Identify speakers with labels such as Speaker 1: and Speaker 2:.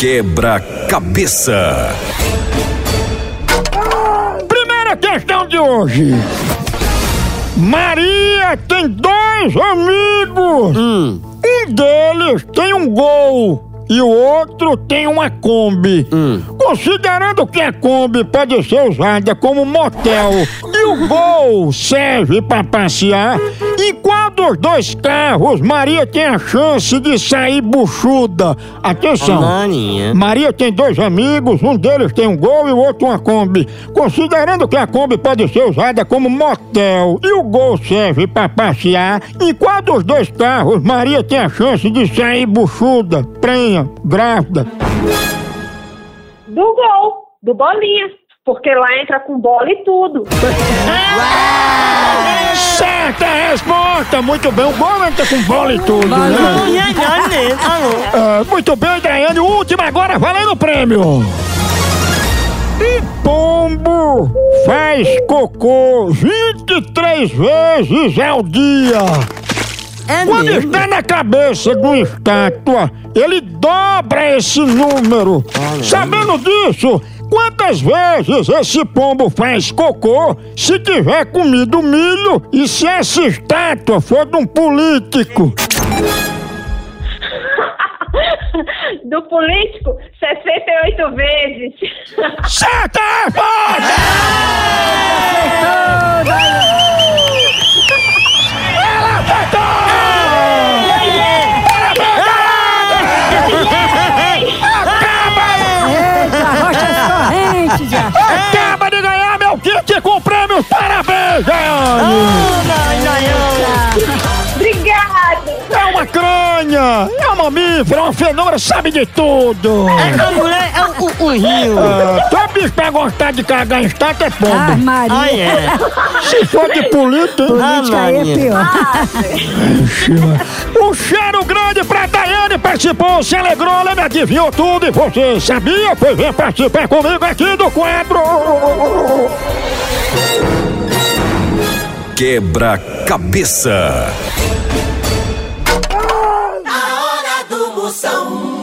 Speaker 1: Quebra-cabeça.
Speaker 2: Primeira questão de hoje. Maria tem dois amigos. Um deles tem um gol e o outro tem uma Kombi. Considerando que a Kombi pode ser usada como motel e o gol serve para passear, em qual dos dois carros Maria tem a chance de sair buchuda? Atenção!
Speaker 3: Maninha.
Speaker 2: Maria tem dois amigos, um deles tem um Gol e o outro uma Kombi. Considerando que a Kombi pode ser usada como motel e o Gol serve para passear, em qual dos dois carros Maria tem a chance de sair buchuda, prenha, grávida?
Speaker 4: Do gol, do bolinha. Porque lá entra com bola e tudo.
Speaker 2: Certa resposta! Muito bem, o Gol entra com bola e tudo, né? É, muito bem, Daiane. Última agora, valendo o prêmio. E pombo faz cocô 23 vezes ao dia.
Speaker 3: É
Speaker 2: Quando
Speaker 3: mesmo?
Speaker 2: está na cabeça de uma estátua, ele dobra esse número. Sabendo disso, quantas vezes esse pombo faz cocô se tiver comido milho e se essa estátua for de um político?
Speaker 4: Do político, 68 vezes.
Speaker 2: Certa Acaba de ganhar meu kit com prêmios! Parabéns, Daiane!
Speaker 4: Obrigada!
Speaker 2: É uma cranha! É uma mamífera, uma fenômena, sabe de tudo!
Speaker 3: A mulher é o, o, o rio.
Speaker 2: Ah, Todo bicho pra gostar de cagar em estátua é
Speaker 5: Ah,
Speaker 2: pombo.
Speaker 5: Maria.
Speaker 3: Ah, é.
Speaker 2: Se for de política...
Speaker 5: Política aí é pior.
Speaker 2: Um cheiro grande pra Daiane, participou, se alegrou, lembra me viu tudo e você sabia? Pois vem participar comigo aqui do quadro.
Speaker 1: Quebra-cabeça. Na hora do moção.